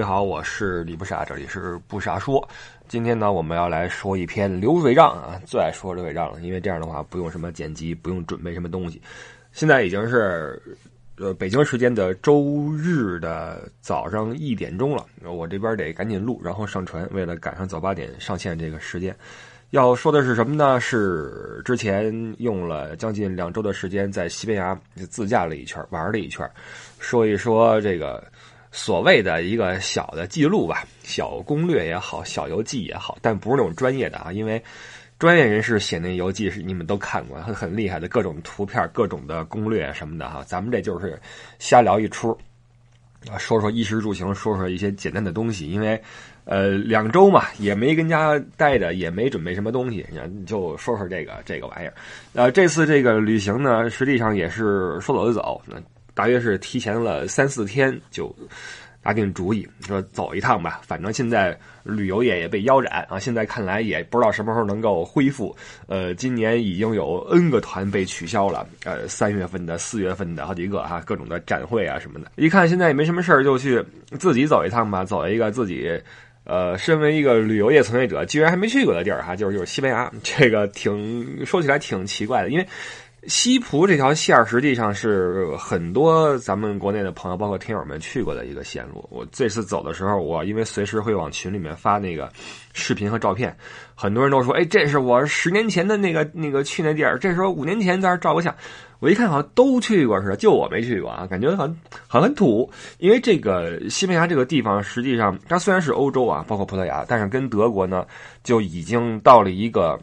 各位好，我是李不傻，这里是不傻说。今天呢，我们要来说一篇流水账啊，最爱说流水账了，因为这样的话不用什么剪辑，不用准备什么东西。现在已经是呃北京时间的周日的早上一点钟了，我这边得赶紧录，然后上传，为了赶上早八点上线这个时间。要说的是什么呢？是之前用了将近两周的时间在西班牙自驾了一圈，玩了一圈，说一说这个。所谓的一个小的记录吧，小攻略也好，小游记也好，但不是那种专业的啊，因为专业人士写那游记是你们都看过，很很厉害的各种图片、各种的攻略什么的哈。咱们这就是瞎聊一出啊，说说衣食住行，说说一些简单的东西。因为呃两周嘛，也没跟家待着，也没准备什么东西，你就说说这个这个玩意儿。呃，这次这个旅行呢，实际上也是说走就走。大约是提前了三四天就打定主意说走一趟吧，反正现在旅游业也被腰斩啊，现在看来也不知道什么时候能够恢复。呃，今年已经有 N 个团被取消了，呃，三月份的、四月份的好几个哈，各种的展会啊什么的。一看现在也没什么事儿，就去自己走一趟吧，走一个自己呃，身为一个旅游业从业者，居然还没去过的地儿哈，就是就是西班牙，这个挺说起来挺奇怪的，因为。西葡这条线实际上是很多咱们国内的朋友，包括听友们去过的一个线路。我这次走的时候，我因为随时会往群里面发那个视频和照片，很多人都说：“哎，这是我十年前的那个那个去那地儿。”这时候五年前在这照个相，我一看好像都去过似的，就我没去过啊，感觉很很很土。因为这个西班牙这个地方，实际上它虽然是欧洲啊，包括葡萄牙，但是跟德国呢就已经到了一个。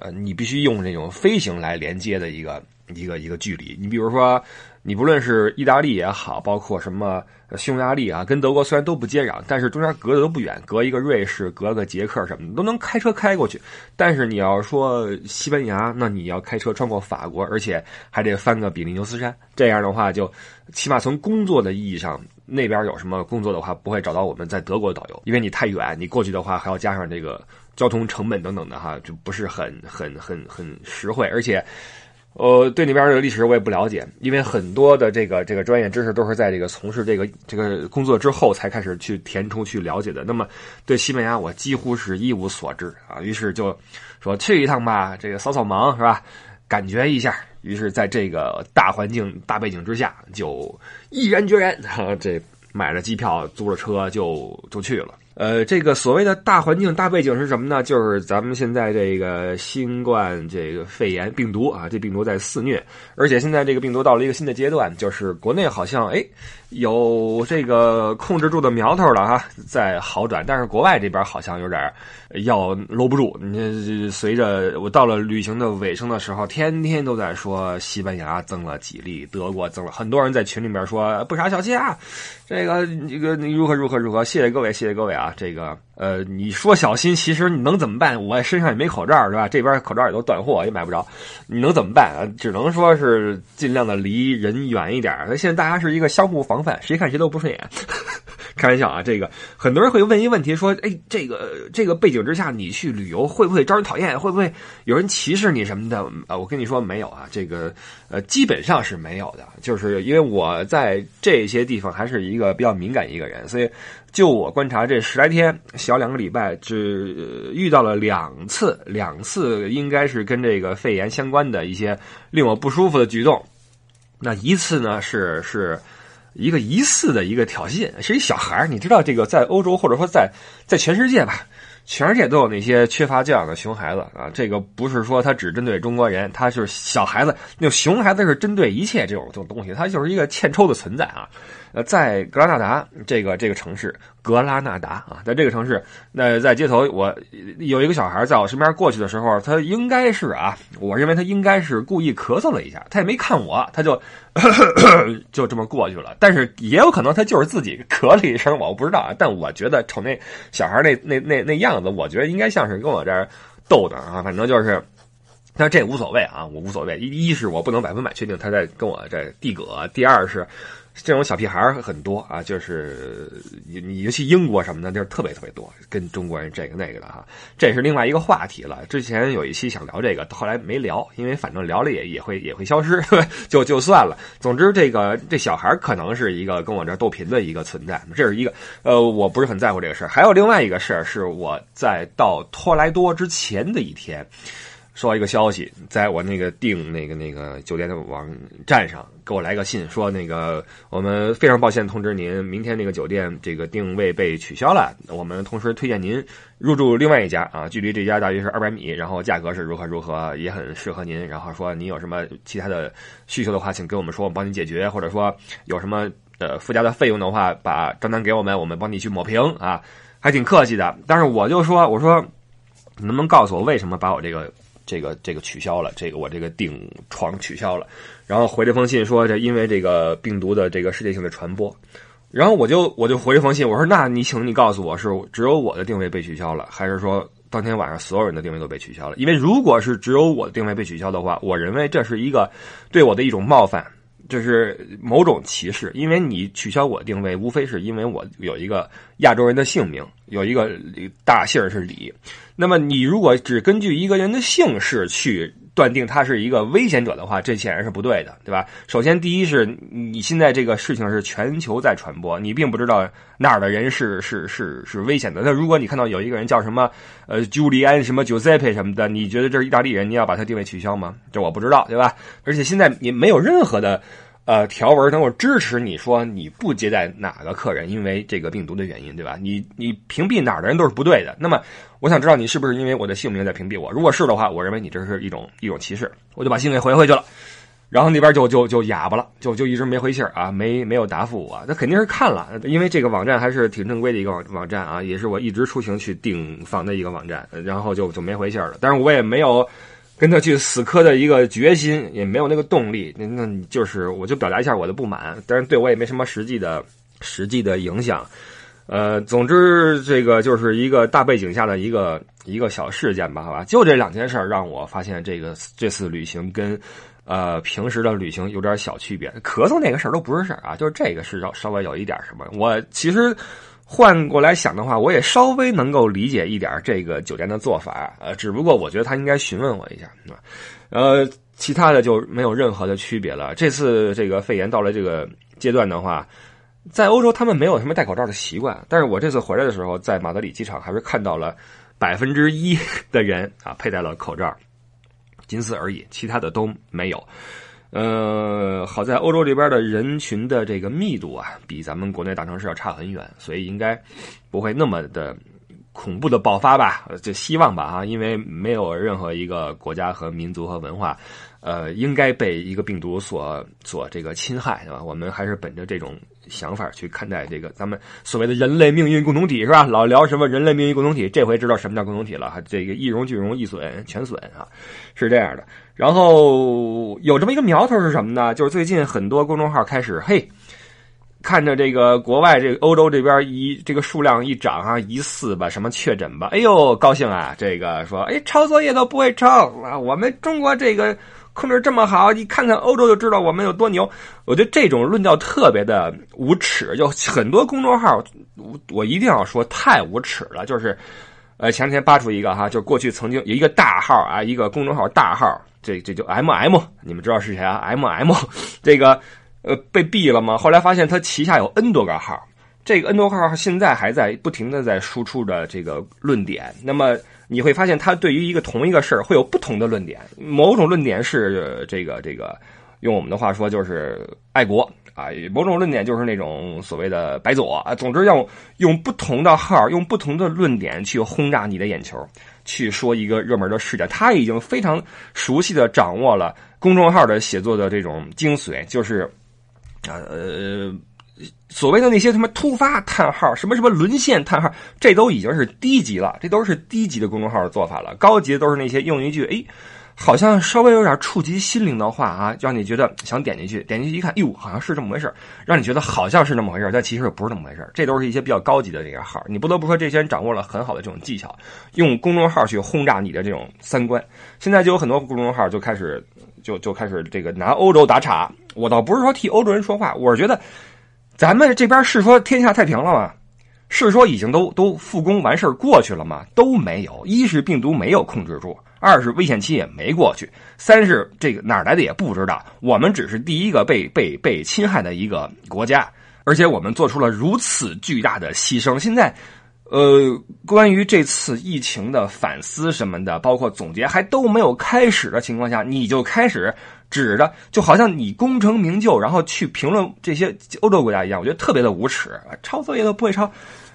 呃，你必须用这种飞行来连接的一个一个一个距离。你比如说，你不论是意大利也好，包括什么匈牙利啊，跟德国虽然都不接壤，但是中间隔的都不远，隔一个瑞士，隔个捷克什么的都能开车开过去。但是你要说西班牙，那你要开车穿过法国，而且还得翻个比利牛斯山。这样的话，就起码从工作的意义上，那边有什么工作的话，不会找到我们在德国的导游，因为你太远，你过去的话还要加上这个。交通成本等等的哈，就不是很很很很实惠，而且，呃，对那边的历史我也不了解，因为很多的这个这个专业知识都是在这个从事这个这个工作之后才开始去填充去了解的。那么对西班牙我几乎是一无所知啊，于是就说去一趟吧，这个扫扫盲是吧？感觉一下，于是在这个大环境大背景之下，就毅然决然啊，这买了机票，租了车就就去了。呃，这个所谓的大环境、大背景是什么呢？就是咱们现在这个新冠这个肺炎病毒啊，这病毒在肆虐，而且现在这个病毒到了一个新的阶段，就是国内好像哎有这个控制住的苗头了哈，在好转，但是国外这边好像有点要搂不住。你随着我到了旅行的尾声的时候，天天都在说西班牙增了几例，德国增了，很多人在群里面说不傻小气啊，这个这个你如何如何如何，谢谢各位，谢谢各位啊。这个呃，你说小心，其实你能怎么办？我身上也没口罩，是吧？这边口罩也都断货，也买不着，你能怎么办啊？只能说是尽量的离人远一点。那现在大家是一个相互防范，谁看谁都不顺眼。开玩笑啊，这个很多人会问一个问题，说，哎，这个这个背景之下，你去旅游会不会招人讨厌？会不会有人歧视你什么的？啊，我跟你说没有啊，这个呃，基本上是没有的。就是因为我在这些地方还是一个比较敏感一个人，所以就我观察这十来天，小两个礼拜，只遇到了两次，两次应该是跟这个肺炎相关的一些令我不舒服的举动。那一次呢，是是。一个疑似的一个挑衅，是一小孩。你知道这个在欧洲或者说在在全世界吧，全世界都有那些缺乏教养的熊孩子啊。这个不是说他只针对中国人，他就是小孩子。那熊孩子是针对一切这种这种东西，他就是一个欠抽的存在啊。呃，在格拉纳达这个这个城市，格拉纳达啊，在这个城市，那在街头，我有一个小孩在我身边过去的时候，他应该是啊，我认为他应该是故意咳嗽了一下，他也没看我，他就 就这么过去了。但是也有可能他就是自己咳了一声，我不知道啊。但我觉得瞅那小孩那那那那样，我觉得应该像是跟我这儿逗的啊，反正就是。但这无所谓啊，我无所谓。一一是我不能百分百确定他在跟我这递葛，第二是。这种小屁孩很多啊，就是你尤其英国什么的，就是特别特别多，跟中国人这个那个的哈，这是另外一个话题了。之前有一期想聊这个，后来没聊，因为反正聊了也也会也会消失，就就算了。总之，这个这小孩可能是一个跟我这逗贫的一个存在，这是一个呃，我不是很在乎这个事儿。还有另外一个事儿，是我在到托莱多之前的一天。收到一个消息，在我那个订那个那个酒店的网站上，给我来个信，说那个我们非常抱歉通知您，明天那个酒店这个定位被取消了。我们同时推荐您入住另外一家啊，距离这家大约是二百米，然后价格是如何如何，也很适合您。然后说您有什么其他的需求的话，请跟我们说，我们帮您解决。或者说有什么呃附加的费用的话，把账单给我们，我们帮你去抹平啊，还挺客气的。但是我就说，我说能不能告诉我为什么把我这个。这个这个取消了，这个我这个订床取消了，然后回这封信说这因为这个病毒的这个世界性的传播，然后我就我就回这封信，我说那你请你告诉我是只有我的定位被取消了，还是说当天晚上所有人的定位都被取消了？因为如果是只有我的定位被取消的话，我认为这是一个对我的一种冒犯。就是某种歧视，因为你取消我定位，无非是因为我有一个亚洲人的姓名，有一个大姓是李。那么你如果只根据一个人的姓氏去。断定他是一个危险者的话，这显然是不对的，对吧？首先，第一是你现在这个事情是全球在传播，你并不知道那儿的人是是是是危险的。那如果你看到有一个人叫什么呃，朱利安什么 Giuseppe 什么的，你觉得这是意大利人，你要把他定位取消吗？这我不知道，对吧？而且现在也没有任何的。呃，条文能够支持你说你不接待哪个客人，因为这个病毒的原因，对吧？你你屏蔽哪的人都是不对的。那么，我想知道你是不是因为我的姓名在屏蔽我？如果是的话，我认为你这是一种一种歧视，我就把信给回回去了。然后那边就就就哑巴了，就就一直没回信啊，没没有答复我。那肯定是看了，因为这个网站还是挺正规的一个网网站啊，也是我一直出行去订房的一个网站，然后就就没回信了。但是我也没有。跟他去死磕的一个决心也没有那个动力，那那就是我就表达一下我的不满，但是对我也没什么实际的实际的影响。呃，总之这个就是一个大背景下的一个一个小事件吧，好吧？就这两件事让我发现这个这次旅行跟呃平时的旅行有点小区别。咳嗽那个事儿都不是事儿啊，就是这个是稍稍微有一点什么。我其实。换过来想的话，我也稍微能够理解一点这个酒店的做法，呃，只不过我觉得他应该询问我一下，呃，其他的就没有任何的区别了。这次这个肺炎到了这个阶段的话，在欧洲他们没有什么戴口罩的习惯，但是我这次回来的时候，在马德里机场还是看到了百分之一的人啊佩戴了口罩，仅此而已，其他的都没有。呃，好在欧洲这边的人群的这个密度啊，比咱们国内大城市要差很远，所以应该不会那么的恐怖的爆发吧？就希望吧啊，因为没有任何一个国家和民族和文化，呃，应该被一个病毒所所这个侵害，对吧？我们还是本着这种想法去看待这个咱们所谓的人类命运共同体，是吧？老聊什么人类命运共同体，这回知道什么叫共同体了，这个一荣俱荣，一损全损啊，是这样的。然后有这么一个苗头是什么呢？就是最近很多公众号开始，嘿，看着这个国外这个欧洲这边一这个数量一涨啊，疑似吧什么确诊吧，哎呦高兴啊！这个说，哎，抄作业都不会抄啊，我们中国这个控制这么好，你看看欧洲就知道我们有多牛。我觉得这种论调特别的无耻，就很多公众号，我我一定要说太无耻了，就是。呃，前两天扒出一个哈，就过去曾经有一个大号啊，一个公众号大号，这这就 M M，你们知道是谁啊？M M，这个呃被毙了吗？后来发现他旗下有 N 多个号，这个 N 多号现在还在不停的在输出着这个论点。那么你会发现，他对于一个同一个事儿会有不同的论点，某种论点是这个这个，用我们的话说就是爱国。啊，某种论点就是那种所谓的白左啊，总之要用不同的号，用不同的论点去轰炸你的眼球，去说一个热门的事件。他已经非常熟悉的掌握了公众号的写作的这种精髓，就是呃，所谓的那些什么突发叹号，什么什么沦陷叹号，这都已经是低级了，这都是低级的公众号的做法了。高级的都是那些用一句哎。好像稍微有点触及心灵的话啊，让你觉得想点进去，点进去一看，哟，好像是这么回事让你觉得好像是那么回事但其实不是那么回事这都是一些比较高级的这个号，你不得不说，这些人掌握了很好的这种技巧，用公众号去轰炸你的这种三观。现在就有很多公众号就开始就就开始这个拿欧洲打岔。我倒不是说替欧洲人说话，我是觉得咱们这边是说天下太平了吗？是说已经都都复工完事儿过去了吗？都没有。一是病毒没有控制住。二是危险期也没过去，三是这个哪来的也不知道。我们只是第一个被被被侵害的一个国家，而且我们做出了如此巨大的牺牲。现在，呃，关于这次疫情的反思什么的，包括总结，还都没有开始的情况下，你就开始指着，就好像你功成名就，然后去评论这些欧洲国家一样，我觉得特别的无耻。抄作业都不会抄。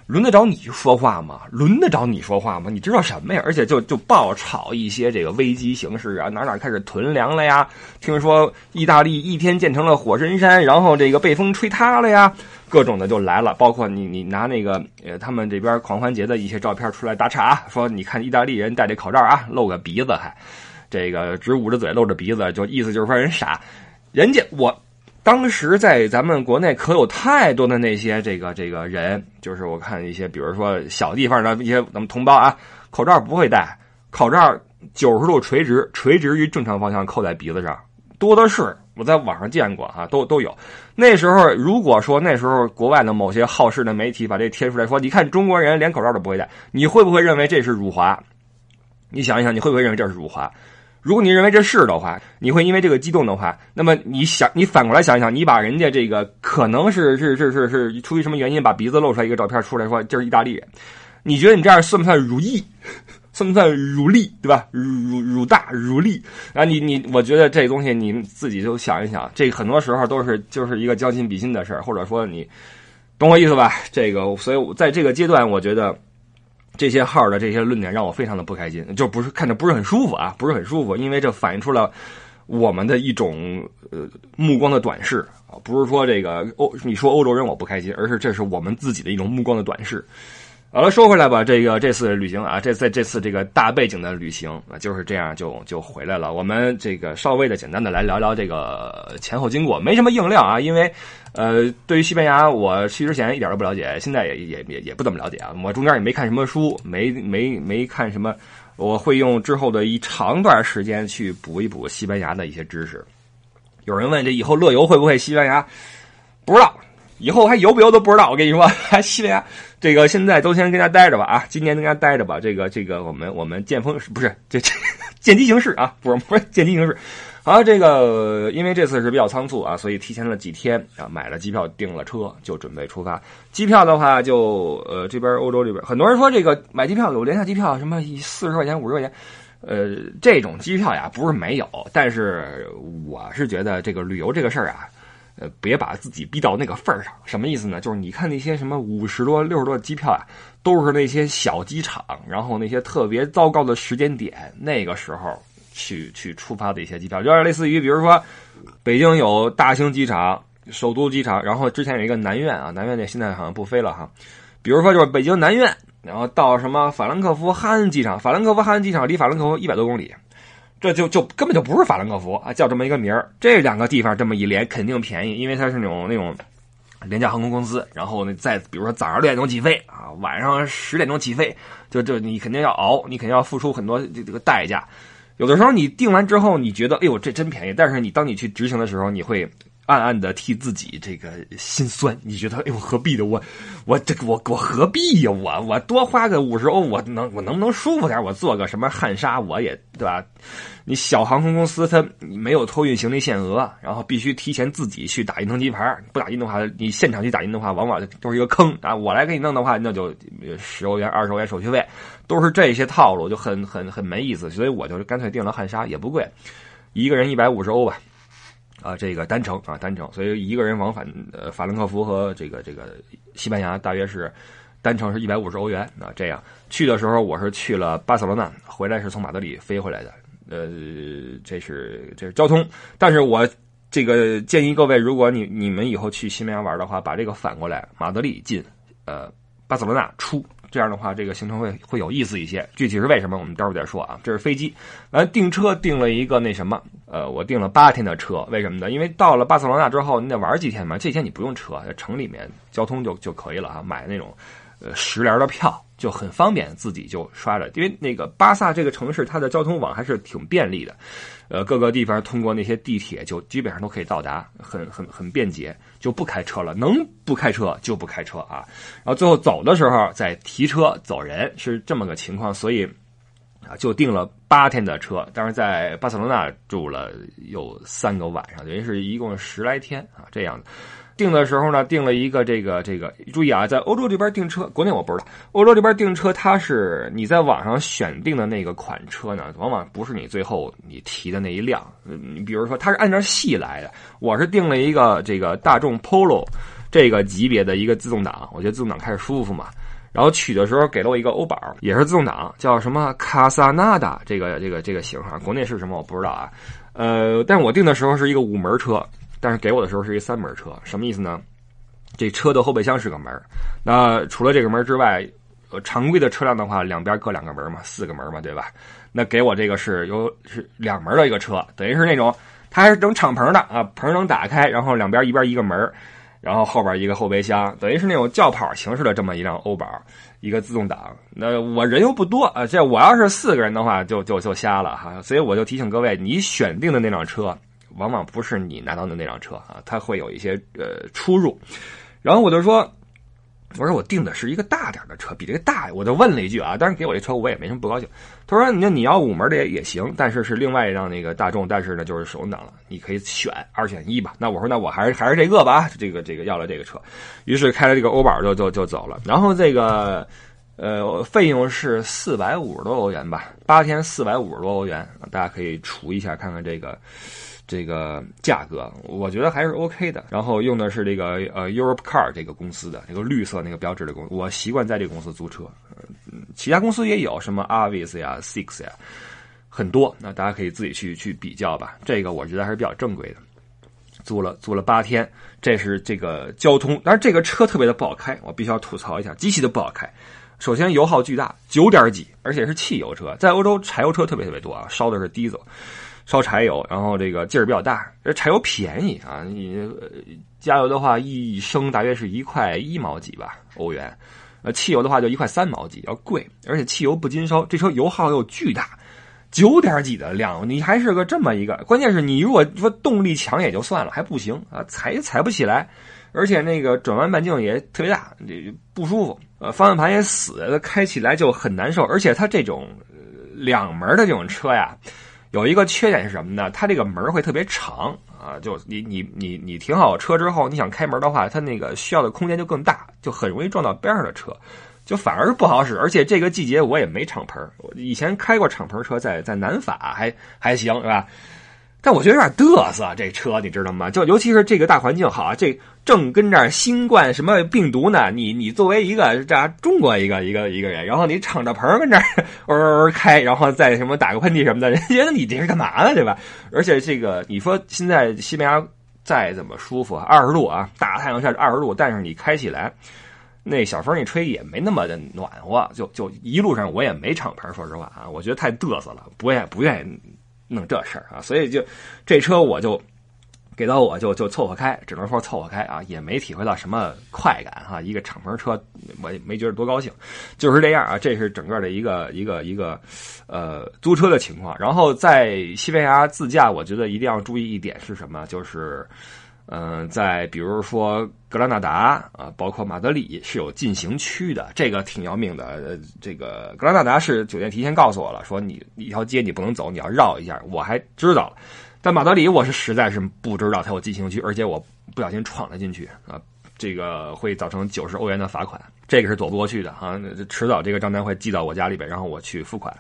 轮得着你说话吗？轮得着你说话吗？你知道什么呀？而且就就爆炒一些这个危机形势啊，哪哪开始囤粮了呀？听说意大利一天建成了火神山，然后这个被风吹塌了呀，各种的就来了。包括你你拿那个呃他们这边狂欢节的一些照片出来打岔，说你看意大利人戴这口罩啊，露个鼻子还，这个只捂着嘴露着鼻子，就意思就是说人傻，人家我。当时在咱们国内可有太多的那些这个这个人，就是我看一些，比如说小地方的一些咱们同胞啊，口罩不会戴，口罩九十度垂直，垂直于正常方向扣在鼻子上，多的是。我在网上见过哈，都都有。那时候如果说那时候国外的某些好事的媒体把这贴出来说，你看中国人连口罩都不会戴，你会不会认为这是辱华？你想一想，你会不会认为这是辱华？如果你认为这是的话，你会因为这个激动的话，那么你想，你反过来想一想，你把人家这个可能是是是是是出于什么原因把鼻子露出来一个照片出来说这是意大利人，你觉得你这样算不算辱意？算不算辱利？对吧？辱辱大辱利啊！你你，我觉得这东西你自己就想一想，这很多时候都是就是一个将心比心的事儿，或者说你懂我意思吧？这个，所以在这个阶段，我觉得。这些号的这些论点让我非常的不开心，就不是看着不是很舒服啊，不是很舒服，因为这反映出了我们的一种呃目光的短视啊，不是说这个欧你说欧洲人我不开心，而是这是我们自己的一种目光的短视。好了，说回来吧，这个这次旅行啊，这在这次这个大背景的旅行啊，就是这样就就回来了。我们这个稍微的简单的来聊聊这个前后经过，没什么硬料啊，因为呃，对于西班牙，我去之前一点都不了解，现在也也也也不怎么了解啊。我中间也没看什么书，没没没看什么，我会用之后的一长段时间去补一补西班牙的一些知识。有人问这以后乐游会不会西班牙？不知道。以后还游不游都不知道，我跟你说，还西班牙这个现在都先跟家待着吧啊，今年跟家待着吧。这个这个我们我们见风不是这这见机行事啊，不是不是见机行事。好，这个因为这次是比较仓促啊，所以提前了几天啊，买了机票订了车就准备出发。机票的话就呃这边欧洲这边很多人说这个买机票有廉价机票什么四十块钱五十块钱，呃这种机票呀不是没有，但是我是觉得这个旅游这个事儿啊。呃，别把自己逼到那个份儿上，什么意思呢？就是你看那些什么五十多、六十多的机票啊，都是那些小机场，然后那些特别糟糕的时间点，那个时候去去出发的一些机票，有点类似于，比如说北京有大兴机场、首都机场，然后之前有一个南苑啊，南苑那现在好像不飞了哈。比如说就是北京南苑，然后到什么法兰克福哈恩机场，法兰克福哈恩机场离法兰克福一百多公里。这就就根本就不是法兰克福啊，叫这么一个名儿。这两个地方这么一连，肯定便宜，因为它是那种那种廉价航空公司。然后呢，再比如说早上六点钟起飞啊，晚上十点钟起飞，就就你肯定要熬，你肯定要付出很多这个代价。有的时候你订完之后，你觉得哎呦这真便宜，但是你当你去执行的时候，你会。暗暗的替自己这个心酸，你觉得哎呦何必的我，我这我我何必呀我我多花个五十欧我能我能不能舒服点我做个什么汉莎我也对吧？你小航空公司它没有托运行李限额，然后必须提前自己去打印登机牌，不打印的话你现场去打印的话往往都是一个坑啊！我来给你弄的话那就十欧元二十欧元手续费，都是这些套路就很很很没意思，所以我就干脆订了汉莎也不贵，一个人一百五十欧吧。啊，这个单程啊，单程，所以一个人往返呃法兰克福和这个这个西班牙大约是单程是一百五十欧元啊。这样去的时候我是去了巴塞罗那，回来是从马德里飞回来的。呃，这是这是交通，但是我这个建议各位，如果你你们以后去西班牙玩的话，把这个反过来，马德里进，呃，巴塞罗那出。这样的话，这个行程会会有意思一些。具体是为什么，我们待会儿再说啊。这是飞机，完订车订了一个那什么，呃，我订了八天的车，为什么呢？因为到了巴塞罗那之后，你得玩几天嘛，这天你不用车，城里面交通就就可以了啊，买那种呃十联的票就很方便，自己就刷着。因为那个巴萨这个城市，它的交通网还是挺便利的。呃，各个地方通过那些地铁就基本上都可以到达，很很很便捷，就不开车了，能不开车就不开车啊。然后最后走的时候再提车走人，是这么个情况，所以啊就订了八天的车，但是在巴塞罗那住了有三个晚上，等于是一共十来天啊这样的。订的时候呢，订了一个这个这个，注意啊，在欧洲这边订车，国内我不知道。欧洲这边订车，它是你在网上选定的那个款车呢，往往不是你最后你提的那一辆。你比如说，它是按照系来的。我是订了一个这个大众 Polo 这个级别的一个自动挡，我觉得自动挡开着舒服嘛。然后取的时候给了我一个欧宝，也是自动挡，叫什么卡萨纳达这个这个这个型号，国内是什么我不知道啊。呃，但我订的时候是一个五门车。但是给我的时候是一三门车，什么意思呢？这车的后备箱是个门那除了这个门之外，呃，常规的车辆的话，两边各两个门嘛，四个门嘛，对吧？那给我这个是有是两门的一个车，等于是那种它还是整敞篷的啊，棚能打开，然后两边一边一个门，然后后边一个后备箱，等于是那种轿跑形式的这么一辆欧宝，一个自动挡。那我人又不多啊，这我要是四个人的话，就就就瞎了哈。所以我就提醒各位，你选定的那辆车。往往不是你拿到的那辆车啊，它会有一些呃出入。然后我就说，我说我订的是一个大点的车，比这个大。我就问了一句啊，当然给我这车我也没什么不高兴。他说：“你你要五门的也也行，但是是另外一辆那个大众，但是呢就是手动挡了，你可以选二选一吧。”那我说那我还是还是这个吧，这个这个要了这个车。于是开了这个欧宝就就就走了。然后这个呃费用是四百五十多欧元吧，八天四百五十多欧元，大家可以除一下看看这个。这个价格我觉得还是 OK 的，然后用的是这个呃 Europe Car 这个公司的这个绿色那个标志的公，我习惯在这个公司租车，嗯，其他公司也有什么 Avis 呀、Six 呀，很多，那大家可以自己去去比较吧。这个我觉得还是比较正规的，租了租了八天，这是这个交通，但是这个车特别的不好开，我必须要吐槽一下，极其的不好开。首先油耗巨大，九点几，而且是汽油车，在欧洲柴油车特别特别多啊，烧的是 diesel。烧柴油，然后这个劲儿比较大，这柴油便宜啊！你加油的话，一升大约是一块一毛几吧，欧元。呃，汽油的话就一块三毛几，要贵，而且汽油不禁烧。这车油耗又巨大，九点几的量，你还是个这么一个。关键是你如果说动力强也就算了，还不行啊，踩也踩不起来，而且那个转弯半径也特别大，这不舒服。呃，方向盘也死，开起来就很难受。而且它这种两门的这种车呀。有一个缺点是什么呢？它这个门会特别长啊，就你你你你停好车之后，你想开门的话，它那个需要的空间就更大，就很容易撞到边上的车，就反而不好使。而且这个季节我也没敞篷，我以前开过敞篷车，在在南法还还行，是吧？但我觉得有点嘚瑟，这车你知道吗？就尤其是这个大环境好，这正跟这新冠什么病毒呢？你你作为一个这中国一个一个一个人，然后你敞着篷跟这儿 嗷嗷开，然后再什么打个喷嚏什么的，人觉得你这是干嘛呢？对吧？而且这个你说现在西班牙再怎么舒服，二十度啊，大太阳下二十度，但是你开起来那小风一吹也没那么的暖和，就就一路上我也没敞篷，说实话啊，我觉得太嘚瑟了，不愿不愿意。弄这事儿啊，所以就这车我就给到我就就凑合开，只能说凑合开啊，也没体会到什么快感哈。一个敞篷车我也没觉得多高兴，就是这样啊。这是整个的一个一个一个呃租车的情况。然后在西班牙自驾，我觉得一定要注意一点是什么？就是嗯，在比如说格拉纳达啊，包括马德里是有禁行区的，这个挺要命的。这个格拉纳达是酒店提前告诉我了，说你一条街你不能走，你要绕一下。我还知道了。但马德里我是实在是不知道它有禁行区，而且我不小心闯了进去啊，这个会造成九十欧元的罚款，这个是躲不过去的啊，迟早这个账单会寄到我家里边，然后我去付款，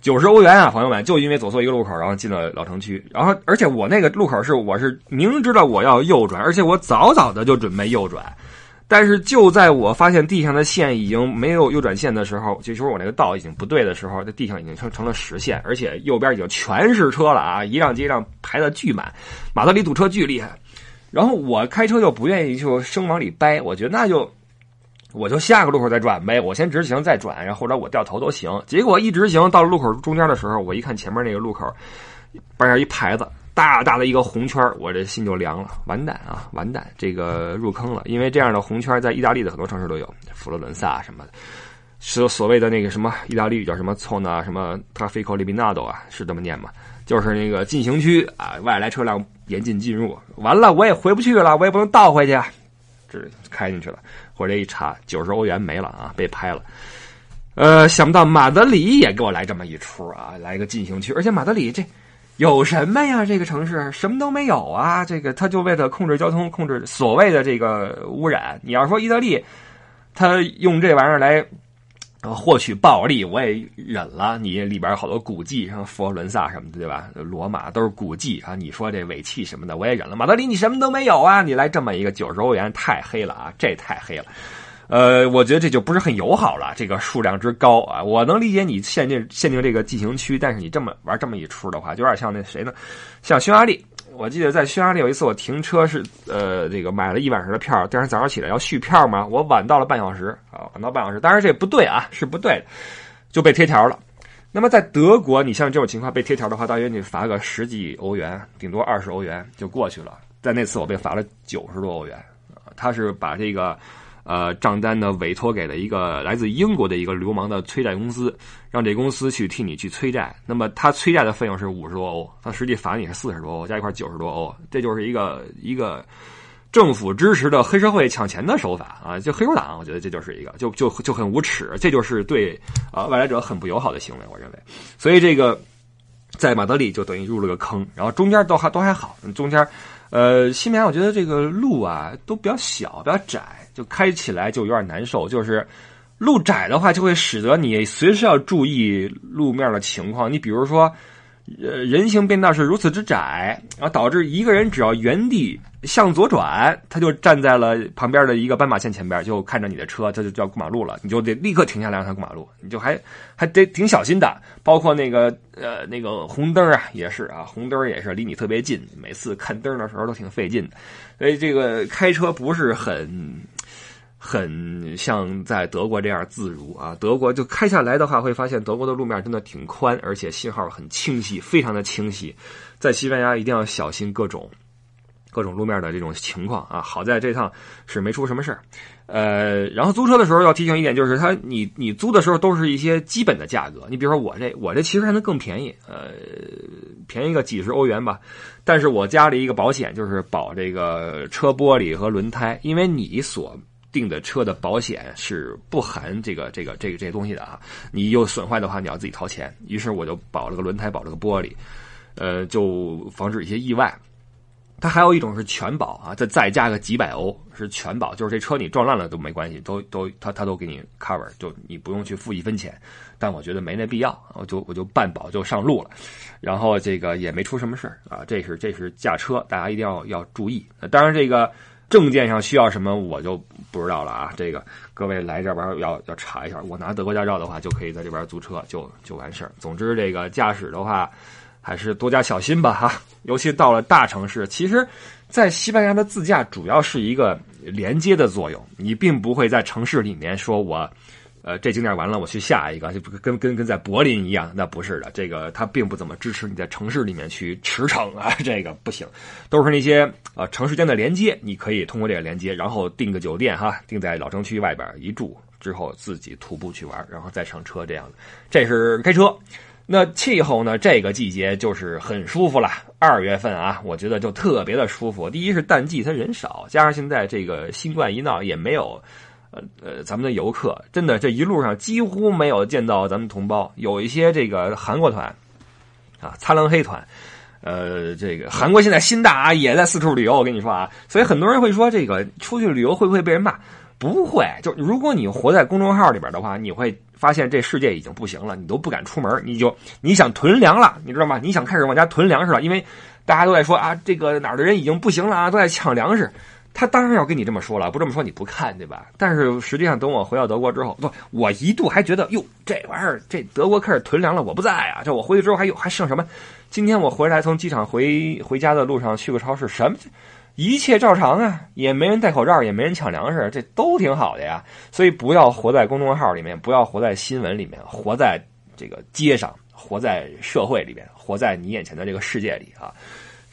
九十欧元啊，朋友们，就因为走错一个路口，然后进了老城区，然后而且我那个路口是我是明知道我要右转，而且我早早的就准备右转。但是就在我发现地上的线已经没有右转线的时候，就说我那个道已经不对的时候，这地上已经成成了实线，而且右边已经全是车了啊，一辆接一辆排的巨满，马德里堵车巨厉害。然后我开车又不愿意就生往里掰，我觉得那就我就下个路口再转呗，我先直行再转，然后或者我掉头都行。结果一直行到路口中间的时候，我一看前面那个路口，边上一牌子，大大的一个红圈，我这心就凉了，完蛋啊，完蛋，这个入坑了。因为这样的红圈在意大利的很多城市都有，佛罗伦萨什么的，是所谓的那个什么意大利语叫什么 zona 什么 “traffic liminato 啊，是这么念吗？就是那个禁行区啊，外来车辆严禁进入。完了，我也回不去了，我也不能倒回去，这开进去了。或者一查，九十欧元没了啊，被拍了。呃，想不到马德里也给我来这么一出啊，来个进行曲，而且马德里这有什么呀？这个城市什么都没有啊，这个他就为了控制交通，控制所谓的这个污染。你要说意大利，他用这玩意儿来。获取暴利我也忍了，你里边有好多古迹，像佛罗伦萨什么的，对吧？罗马都是古迹啊。你说这尾气什么的，我也忍了。马德里你什么都没有啊，你来这么一个九十欧元，太黑了啊，这太黑了。呃，我觉得这就不是很友好了，这个数量之高啊。我能理解你限定限定这个进行区，但是你这么玩这么一出的话，就有点像那谁呢？像匈牙利。我记得在匈牙利有一次，我停车是呃，这个买了一晚上的票，第二天早上起来要续票嘛，我晚到了半小时啊，晚到半小时，当然这不对啊，是不对的，就被贴条了。那么在德国，你像这种情况被贴条的话，大约你罚个十几欧元，顶多二十欧元就过去了。在那次我被罚了九十多欧元，他是把这个。呃，账单呢委托给了一个来自英国的一个流氓的催债公司，让这公司去替你去催债。那么他催债的费用是五十多欧，他实际罚你是四十多欧，加一块九十多欧。这就是一个一个政府支持的黑社会抢钱的手法啊！就黑手党，我觉得这就是一个就就就很无耻，这就是对啊外来者很不友好的行为，我认为。所以这个在马德里就等于入了个坑，然后中间都还都还好，中间呃西班牙我觉得这个路啊都比较小，比较窄。就开起来就有点难受，就是路窄的话，就会使得你随时要注意路面的情况。你比如说，呃，人行便道是如此之窄，然后导致一个人只要原地向左转，他就站在了旁边的一个斑马线前边，就看着你的车，他就叫过马路了，你就得立刻停下来让他过马路，你就还还得挺小心的。包括那个呃那个红灯啊，也是啊，红灯也是离你特别近，每次看灯的时候都挺费劲的。所以这个开车不是很。很像在德国这样自如啊！德国就开下来的话，会发现德国的路面真的挺宽，而且信号很清晰，非常的清晰。在西班牙一定要小心各种各种路面的这种情况啊！好在这趟是没出什么事儿。呃，然后租车的时候要提醒一点，就是他你你租的时候都是一些基本的价格。你比如说我这我这其实还能更便宜，呃，便宜个几十欧元吧。但是我加了一个保险，就是保这个车玻璃和轮胎，因为你所订的车的保险是不含这个这个这个这些东西的啊！你有损坏的话，你要自己掏钱。于是我就保了个轮胎，保了个玻璃，呃，就防止一些意外。它还有一种是全保啊，再再加个几百欧是全保，就是这车你撞烂了都没关系，都都他他都给你 cover，就你不用去付一分钱。但我觉得没那必要，我就我就半保就上路了，然后这个也没出什么事啊。这是这是驾车，大家一定要要注意。当然这个。证件上需要什么我就不知道了啊！这个各位来这边要要查一下。我拿德国驾照的话，就可以在这边租车，就就完事儿。总之，这个驾驶的话还是多加小心吧哈。尤其到了大城市，其实，在西班牙的自驾主要是一个连接的作用，你并不会在城市里面说我。呃，这景点完了，我去下一个，就跟跟跟在柏林一样，那不是的，这个它并不怎么支持你在城市里面去驰骋啊，这个不行，都是那些呃城市间的连接，你可以通过这个连接，然后订个酒店哈，订在老城区外边一住之后，自己徒步去玩，然后再上车这样的，这是开车。那气候呢？这个季节就是很舒服了，二月份啊，我觉得就特别的舒服。第一是淡季，它人少，加上现在这个新冠一闹，也没有。呃，咱们的游客真的这一路上几乎没有见到咱们同胞，有一些这个韩国团啊，擦浪黑团，呃，这个韩国现在新大啊，也在四处旅游。我跟你说啊，所以很多人会说，这个出去旅游会不会被人骂？不会，就如果你活在公众号里边的话，你会发现这世界已经不行了，你都不敢出门，你就你想囤粮了，你知道吗？你想开始往家囤粮食了，因为大家都在说啊，这个哪儿的人已经不行了啊，都在抢粮食。他当然要跟你这么说了，不这么说你不看对吧？但是实际上，等我回到德国之后，不，我一度还觉得，哟，这玩意儿，这德国开始囤粮了，我不在啊。这我回去之后还有还剩什么？今天我回来从机场回回家的路上去个超市，什么一切照常啊，也没人戴口罩，也没人抢粮食，这都挺好的呀。所以不要活在公众号里面，不要活在新闻里面，活在这个街上，活在社会里面，活在你眼前的这个世界里啊。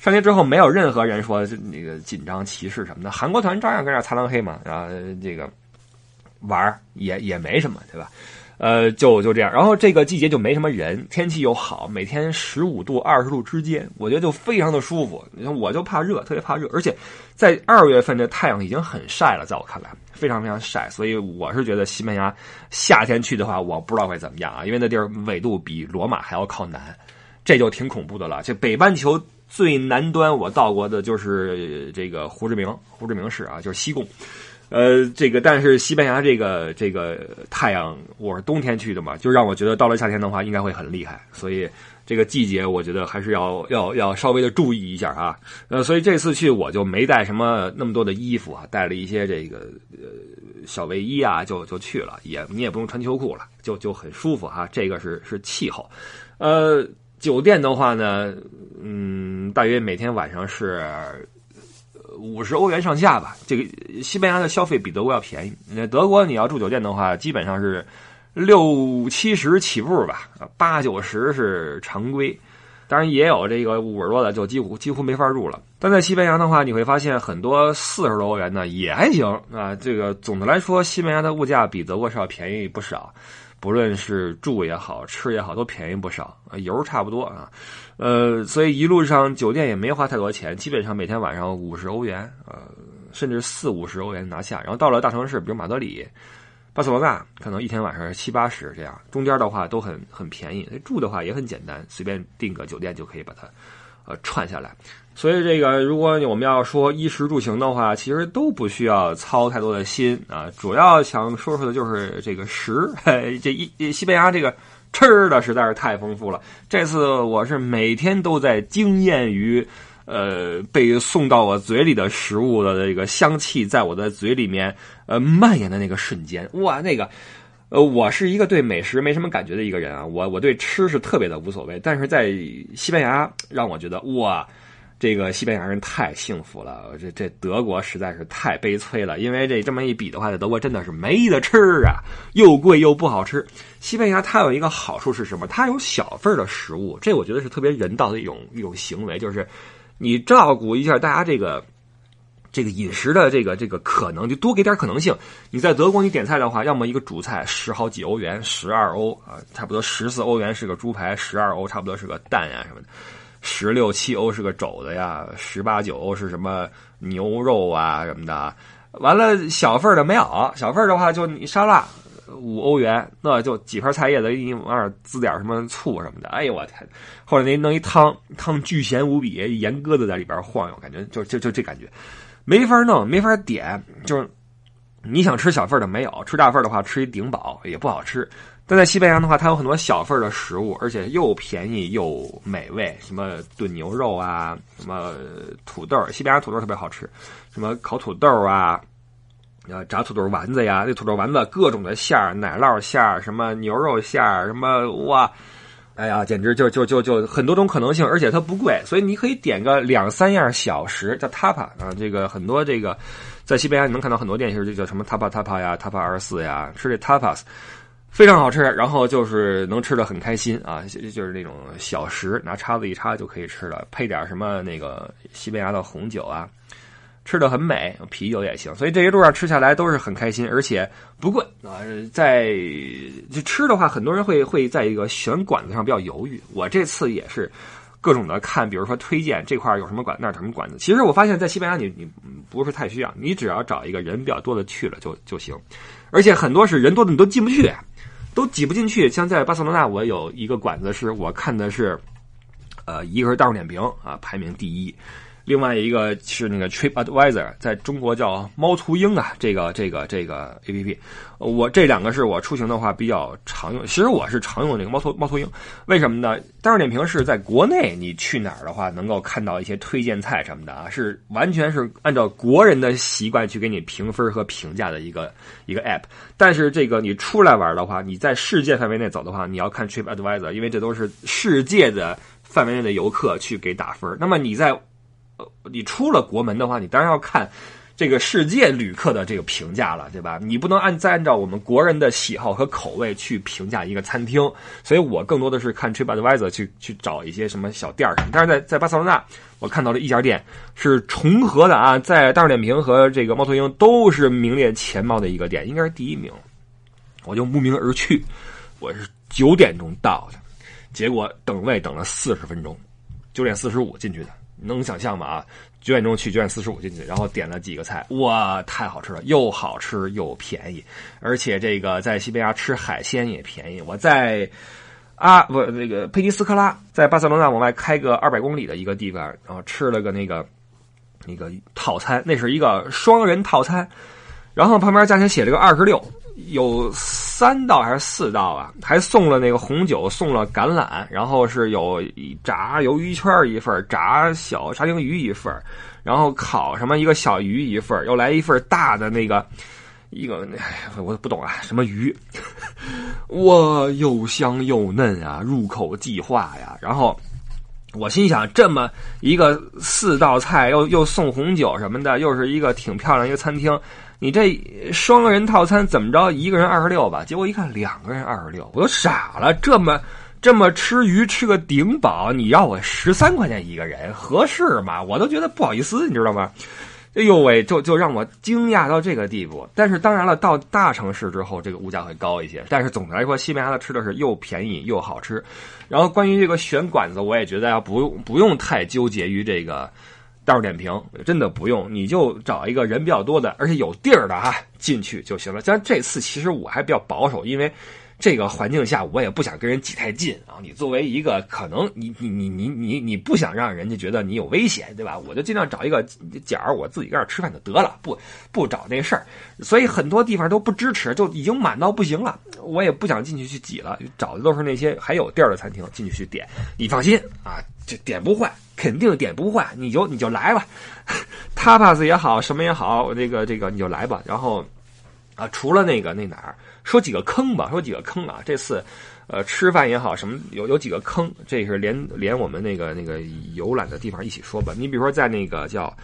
上街之后，没有任何人说那个紧张歧视什么的，韩国团照样跟那擦狼黑嘛，然后这个玩也也没什么，对吧？呃，就就这样，然后这个季节就没什么人，天气又好，每天十五度、二十度之间，我觉得就非常的舒服。你看，我就怕热，特别怕热，而且在二月份这太阳已经很晒了，在我看来非常非常晒，所以我是觉得西班牙夏天去的话，我不知道会怎么样啊，因为那地儿纬度比罗马还要靠南，这就挺恐怖的了。这北半球最南端我到过的就是这个胡志明，胡志明市啊，就是西贡。呃，这个但是西班牙这个这个太阳，我是冬天去的嘛，就让我觉得到了夏天的话应该会很厉害，所以这个季节我觉得还是要要要稍微的注意一下啊。呃，所以这次去我就没带什么那么多的衣服啊，带了一些这个呃小卫衣啊，就就去了，也你也不用穿秋裤了，就就很舒服哈。这个是是气候，呃，酒店的话呢，嗯，大约每天晚上是。五十欧元上下吧，这个西班牙的消费比德国要便宜。那德国你要住酒店的话，基本上是六七十起步吧，八九十是常规。当然也有这个五十多的，就几乎几乎没法住了。但在西班牙的话，你会发现很多四十多欧元的也还行啊。这个总的来说，西班牙的物价比德国是要便宜不少。不论是住也好吃也好，都便宜不少啊，油差不多啊，呃，所以一路上酒店也没花太多钱，基本上每天晚上五十欧元，呃，甚至四五十欧元拿下。然后到了大城市，比如马德里、巴塞罗那，可能一天晚上七八十这样，中间的话都很很便宜。住的话也很简单，随便订个酒店就可以把它呃串下来。所以这个，如果我们要说衣食住行的话，其实都不需要操太多的心啊。主要想说说的就是这个食，这一西班牙这个吃的实在是太丰富了。这次我是每天都在惊艳于，呃，被送到我嘴里的食物的这个香气在我的嘴里面呃蔓延的那个瞬间，哇，那个，呃，我是一个对美食没什么感觉的一个人啊，我我对吃是特别的无所谓，但是在西班牙让我觉得哇。这个西班牙人太幸福了，这这德国实在是太悲催了。因为这这么一比的话，在德国真的是没得吃啊，又贵又不好吃。西班牙它有一个好处是什么？它有小份的食物，这我觉得是特别人道的一种一种行为，就是你照顾一下大家这个这个饮食的这个这个可能，就多给点可能性。你在德国你点菜的话，要么一个主菜十好几欧元，十二欧啊，差不多十四欧元是个猪排，十二欧差不多是个蛋呀什么的。十六七欧是个肘子呀，十八九欧是什么牛肉啊什么的，完了小份的没有，小份的话就你沙拉五欧元，那就几盘菜叶子，你往那滋点什么醋什么的，哎呦我天！或者那弄一汤，汤巨咸无比，盐鸽子在里边晃悠，感觉就就就这感觉，没法弄，没法点，就是你想吃小份的没有，吃大份的话吃一顶饱也不好吃。但在西班牙的话，它有很多小份的食物，而且又便宜又美味，什么炖牛肉啊，什么土豆，西班牙土豆特别好吃，什么烤土豆啊，呃，炸土豆丸子呀，那土豆丸子各种的馅儿，奶酪馅儿，什么牛肉馅儿，什么哇，哎呀，简直就就就就很多种可能性，而且它不贵，所以你可以点个两三样小食，叫 tapa 啊，这个很多这个在西班牙你能看到很多店，其实就叫什么 tapa tapa 呀，tapa 二四呀，吃这 tapas。非常好吃，然后就是能吃的很开心啊，就是那种小食，拿叉子一插就可以吃了，配点什么那个西班牙的红酒啊，吃的很美，啤酒也行。所以这一路上吃下来都是很开心，而且不贵啊。在就吃的话，很多人会会在一个选馆子上比较犹豫。我这次也是各种的看，比如说推荐这块有什么馆，那什么馆子。其实我发现，在西班牙你你不是太需要，你只要找一个人比较多的去了就就行，而且很多是人多的你都进不去。都挤不进去。像在巴塞罗那，我有一个馆子是我看的是，呃，一个是大众点评啊，排名第一。另外一个是那个 Trip Advisor，在中国叫猫途鹰啊，这个这个这个 A P P，我这两个是我出行的话比较常用。其实我是常用这个猫途猫途鹰，为什么呢？大众点评是在国内你去哪儿的话，能够看到一些推荐菜什么的啊，是完全是按照国人的习惯去给你评分和评价的一个一个 App。但是这个你出来玩的话，你在世界范围内走的话，你要看 Trip Advisor，因为这都是世界的范围内的游客去给打分。那么你在你出了国门的话，你当然要看。这个世界旅客的这个评价了，对吧？你不能按再按照我们国人的喜好和口味去评价一个餐厅，所以我更多的是看 TripAdvisor 去去找一些什么小店儿什么。但是在在巴塞罗那，我看到了一家店是重合的啊，在大众点评和这个猫头鹰都是名列前茅的一个店，应该是第一名。我就慕名而去，我是九点钟到的，结果等位等了四十分钟，九点四十五进去的，能想象吗？啊？九点钟去，九点四十五进去，然后点了几个菜，哇，太好吃了，又好吃又便宜，而且这个在西班牙吃海鲜也便宜。我在啊不那个佩尼斯科拉，在巴塞罗那往外开个二百公里的一个地方，然后吃了个那个那个套餐，那是一个双人套餐，然后旁边价钱写了个二十六。有三道还是四道啊？还送了那个红酒，送了橄榄，然后是有炸鱿鱼圈一份，炸小沙丁鱼一份，然后烤什么一个小鱼一份，又来一份大的那个一个，哎我不懂啊，什么鱼？哇，又香又嫩啊，入口即化呀！然后我心想，这么一个四道菜，又又送红酒什么的，又是一个挺漂亮一个餐厅。你这双人套餐怎么着？一个人二十六吧，结果一看两个人二十六，我都傻了。这么这么吃鱼吃个顶饱，你要我十三块钱一个人合适吗？我都觉得不好意思，你知道吗？哎呦喂，就就让我惊讶到这个地步。但是当然了，到大城市之后，这个物价会高一些。但是总的来说，西班牙的吃的是又便宜又好吃。然后关于这个选馆子，我也觉得要不用不用太纠结于这个。大众点评真的不用，你就找一个人比较多的，而且有地儿的哈进去就行了。像这次其实我还比较保守，因为这个环境下我也不想跟人挤太近啊。你作为一个可能你你你你你你不想让人家觉得你有危险，对吧？我就尽量找一个角儿，我自己搁这吃饭就得了，不不找那事儿。所以很多地方都不支持，就已经满到不行了。我也不想进去去挤了，找的都是那些还有地儿的餐厅进去去点。你放心啊，这点不坏。肯定点不坏，你就你就来吧，tapas 也好，什么也好，这个这个你就来吧。然后啊，除了那个那哪儿，说几个坑吧，说几个坑啊。这次呃吃饭也好，什么有有几个坑，这是连连我们那个那个游览的地方一起说吧。你比如说在那个叫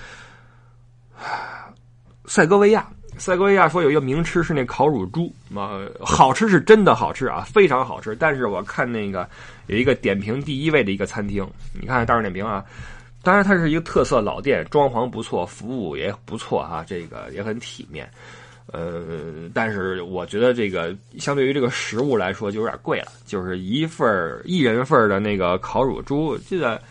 塞戈维亚。塞戈维亚说有一个名吃是那烤乳猪，嘛好吃是真的好吃啊，非常好吃。但是我看那个有一个点评第一位的一个餐厅，你看大众点评啊，当然它是一个特色老店，装潢不错，服务也不错啊，这个也很体面。呃，但是我觉得这个相对于这个食物来说就有点贵了，就是一份一人份的那个烤乳猪，记得。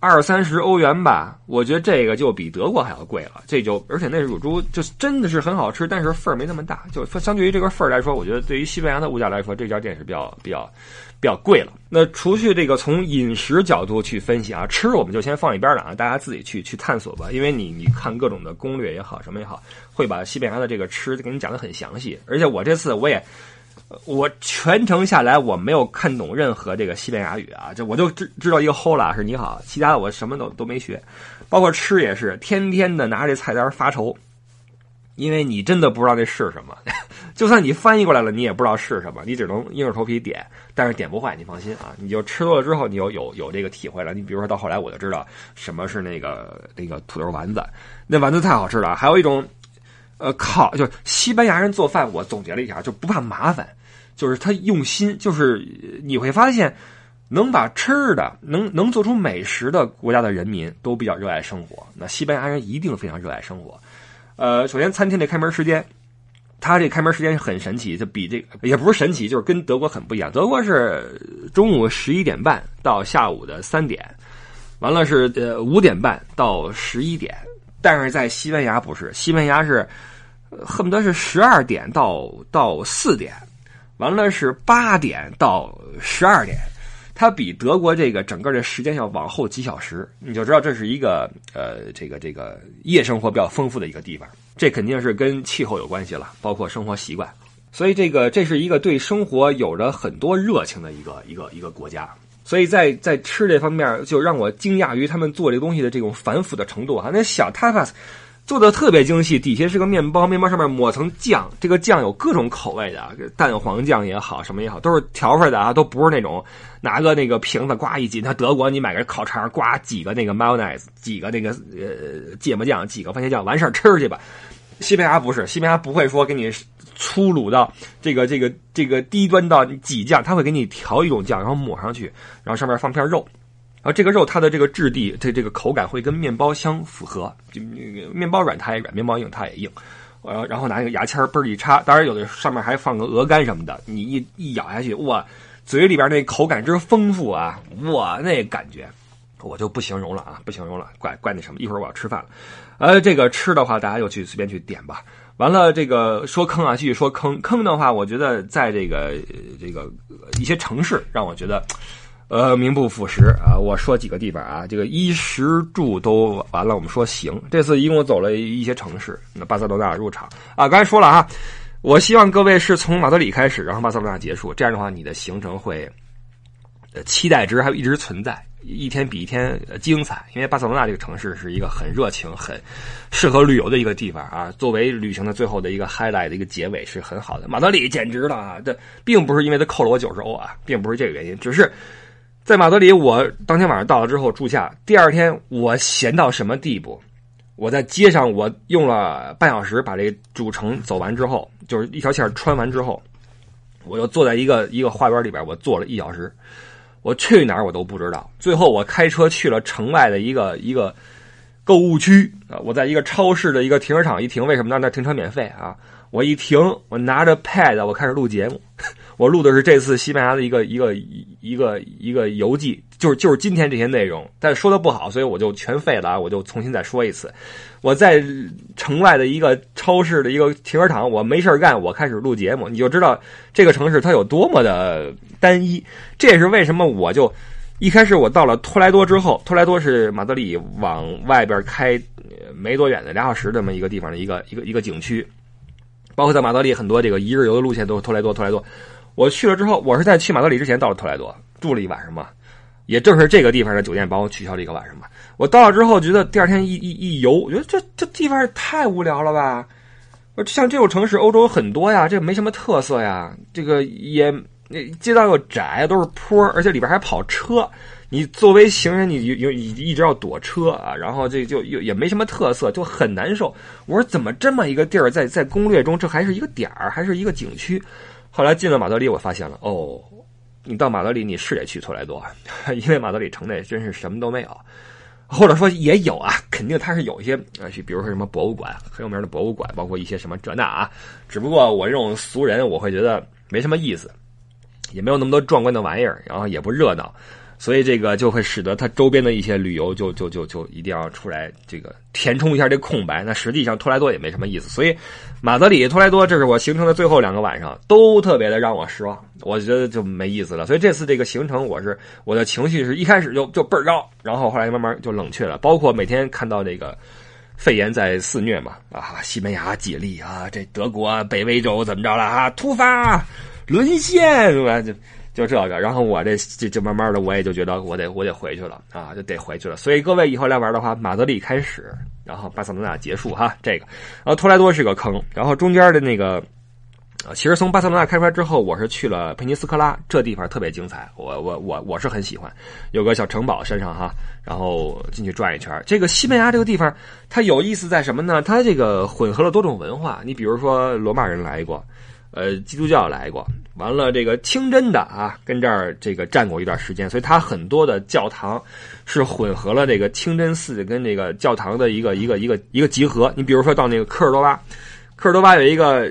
二三十欧元吧，我觉得这个就比德国还要贵了。这就而且那乳猪就真的是很好吃，但是份儿没那么大。就相对于这个份儿来说，我觉得对于西班牙的物价来说，这家店是比较比较比较贵了。那除去这个从饮食角度去分析啊，吃我们就先放一边了啊，大家自己去去探索吧。因为你你看各种的攻略也好，什么也好，会把西班牙的这个吃给你讲的很详细。而且我这次我也。我全程下来我没有看懂任何这个西班牙语啊，这我就知知道一个 Hola 是你好，其他的我什么都都没学，包括吃也是天天的拿这菜单发愁，因为你真的不知道那是什么，就算你翻译过来了，你也不知道是什么，你只能硬着头皮点，但是点不坏，你放心啊，你就吃多了之后，你有有有这个体会了。你比如说到后来我就知道什么是那个那个土豆丸子，那丸子太好吃了，还有一种呃烤，就西班牙人做饭，我总结了一下，就不怕麻烦。就是他用心，就是你会发现，能把吃的能能做出美食的国家的人民都比较热爱生活。那西班牙人一定非常热爱生活。呃，首先餐厅的开门时间，他这开门时间很神奇，就比这个也不是神奇，就是跟德国很不一样。德国是中午十一点半到下午的三点，完了是呃五点半到十一点，但是在西班牙不是，西班牙是恨不得是十二点到到四点。完了是八点到十二点，它比德国这个整个的时间要往后几小时，你就知道这是一个呃，这个这个夜生活比较丰富的一个地方。这肯定是跟气候有关系了，包括生活习惯。所以这个这是一个对生活有着很多热情的一个一个一个国家。所以在在吃这方面，就让我惊讶于他们做这东西的这种繁复的程度啊。那小 tapas。做的特别精细，底下是个面包，面包上面抹层酱，这个酱有各种口味的，蛋黄酱也好，什么也好，都是调出来的啊，都不是那种拿个那个瓶子呱一挤。他德国你买个烤肠，呱几个那个 mayonnaise，几个那个呃芥末酱，几个番茄酱，完事儿吃去吧。西班牙不是，西班牙不会说给你粗鲁到这个这个这个低端到挤酱，他会给你调一种酱，然后抹上去，然后上面放片肉。然后这个肉它的这个质地，这这个口感会跟面包相符合，就面包软它也软，面包硬它也硬。呃，然后拿那个牙签儿嘣一插，当然有的上面还放个鹅肝什么的，你一一咬下去，哇，嘴里边那口感之丰富啊，哇，那感觉我就不形容了啊，不形容了，怪怪那什么，一会儿我要吃饭了。呃，这个吃的话，大家就去随便去点吧。完了，这个说坑啊，继续说坑坑的话，我觉得在这个这个一些城市让我觉得。呃，名不副实啊！我说几个地方啊，这个衣食住都完了。我们说行，这次一共走了一些城市。那巴塞罗那入场啊，刚才说了哈，我希望各位是从马德里开始，然后巴塞罗那结束。这样的话，你的行程会呃期待值还一直存在，一天比一天精彩。因为巴塞罗那这个城市是一个很热情、很适合旅游的一个地方啊。作为旅行的最后的一个 highlight 的一个结尾是很好的。马德里简直了啊！这并不是因为他扣了我九十欧啊，并不是这个原因，只是。在马德里，我当天晚上到了之后住下。第二天，我闲到什么地步？我在街上，我用了半小时把这主城走完之后，就是一条线穿完之后，我就坐在一个一个花园里边，我坐了一小时。我去哪儿我都不知道。最后，我开车去了城外的一个一个购物区啊，我在一个超市的一个停车场一停，为什么呢？那停车免费啊！我一停，我拿着 pad，我开始录节目。我录的是这次西班牙的一个一个一个一个游记，就是就是今天这些内容，但说的不好，所以我就全废了啊！我就重新再说一次。我在城外的一个超市的一个停车场，我没事干，我开始录节目，你就知道这个城市它有多么的单一。这也是为什么我就一开始我到了托莱多之后，托莱多是马德里往外边开没多远的俩小时这么一个地方的一个一个一个景区，包括在马德里很多这个一日游的路线都是托莱多，托莱多。我去了之后，我是在去马德里之前到了托莱多，住了一晚上嘛，也正是这个地方的酒店帮我取消了一个晚上嘛。我到了之后，觉得第二天一一一游，我觉得这这地方太无聊了吧？我像这种城市，欧洲很多呀，这没什么特色呀，这个也街道又窄，都是坡，而且里边还跑车。你作为行人，你有一一直要躲车啊，然后这就又也没什么特色，就很难受。我说怎么这么一个地儿，在在攻略中，这还是一个点儿，还是一个景区？后来进了马德里，我发现了哦，你到马德里你是得去托莱多，因为马德里城内真是什么都没有，或者说也有啊，肯定它是有一些啊，比如说什么博物馆很有名的博物馆，包括一些什么这那啊。只不过我这种俗人，我会觉得没什么意思，也没有那么多壮观的玩意儿，然后也不热闹。所以这个就会使得它周边的一些旅游就就就就一定要出来这个填充一下这空白。那实际上托莱多也没什么意思。所以马德里、托莱多，这是我行程的最后两个晚上，都特别的让我失望。我觉得就没意思了。所以这次这个行程，我是我的情绪是一开始就就倍儿高，然后后来慢慢就冷却了。包括每天看到这个肺炎在肆虐嘛，啊，西班牙解力啊，这德国北威州怎么着了啊，突发沦陷是吧？就。就这个，然后我这就就慢慢的，我也就觉得我得我得回去了啊，就得回去了。所以各位以后来玩的话，马德里开始，然后巴塞罗那结束哈。这个，然后托莱多是个坑，然后中间的那个，其实从巴塞罗那开出来之后，我是去了佩尼斯科拉，这地方特别精彩，我我我我是很喜欢，有个小城堡山上哈，然后进去转一圈。这个西班牙这个地方，它有意思在什么呢？它这个混合了多种文化，你比如说罗马人来过。呃，基督教来过，完了这个清真的啊，跟这儿这个站过一段时间，所以它很多的教堂是混合了这个清真寺跟这个教堂的一个一个一个一个集合。你比如说到那个科尔多巴，科尔多巴有一个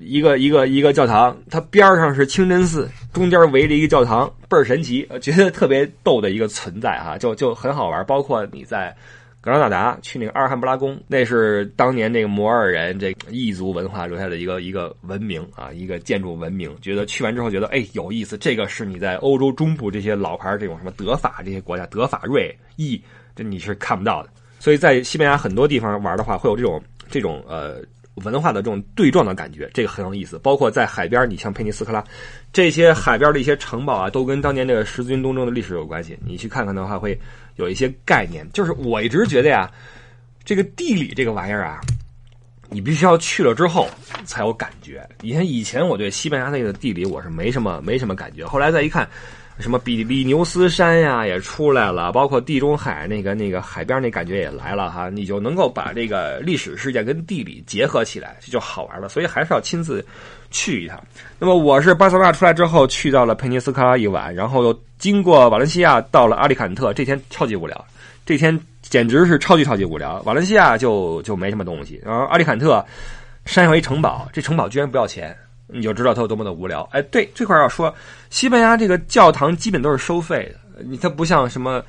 一个一个一个教堂，它边上是清真寺，中间围着一个教堂，倍儿神奇，觉得特别逗的一个存在哈，就就很好玩。包括你在。格拉纳达去那个阿尔汉布拉宫，那是当年那个摩尔人这异族文化留下的一个一个文明啊，一个建筑文明。觉得去完之后觉得哎有意思，这个是你在欧洲中部这些老牌这种什么德法这些国家，德法瑞意这你是看不到的。所以在西班牙很多地方玩的话，会有这种这种呃文化的这种对撞的感觉，这个很有意思。包括在海边，你像佩尼斯克拉这些海边的一些城堡啊，都跟当年那个十字军东征的历史有关系。你去看看的话会。有一些概念，就是我一直觉得呀，这个地理这个玩意儿啊，你必须要去了之后才有感觉。以前以前我对西班牙那个地理我是没什么没什么感觉，后来再一看。什么比利牛斯山呀也出来了，包括地中海那个那个海边那感觉也来了哈，你就能够把这个历史事件跟地理结合起来，这就好玩了。所以还是要亲自去一趟。那么我是巴塞罗那出来之后去到了佩尼斯卡拉一晚，然后又经过瓦伦西亚到了阿里坎特，这天超级无聊，这天简直是超级超级无聊。瓦伦西亚就就没什么东西，然后阿里坎特山上一城堡，这城堡居然不要钱。你就知道它有多么的无聊。哎，对这块要说，西班牙这个教堂基本都是收费的，你它不像什么，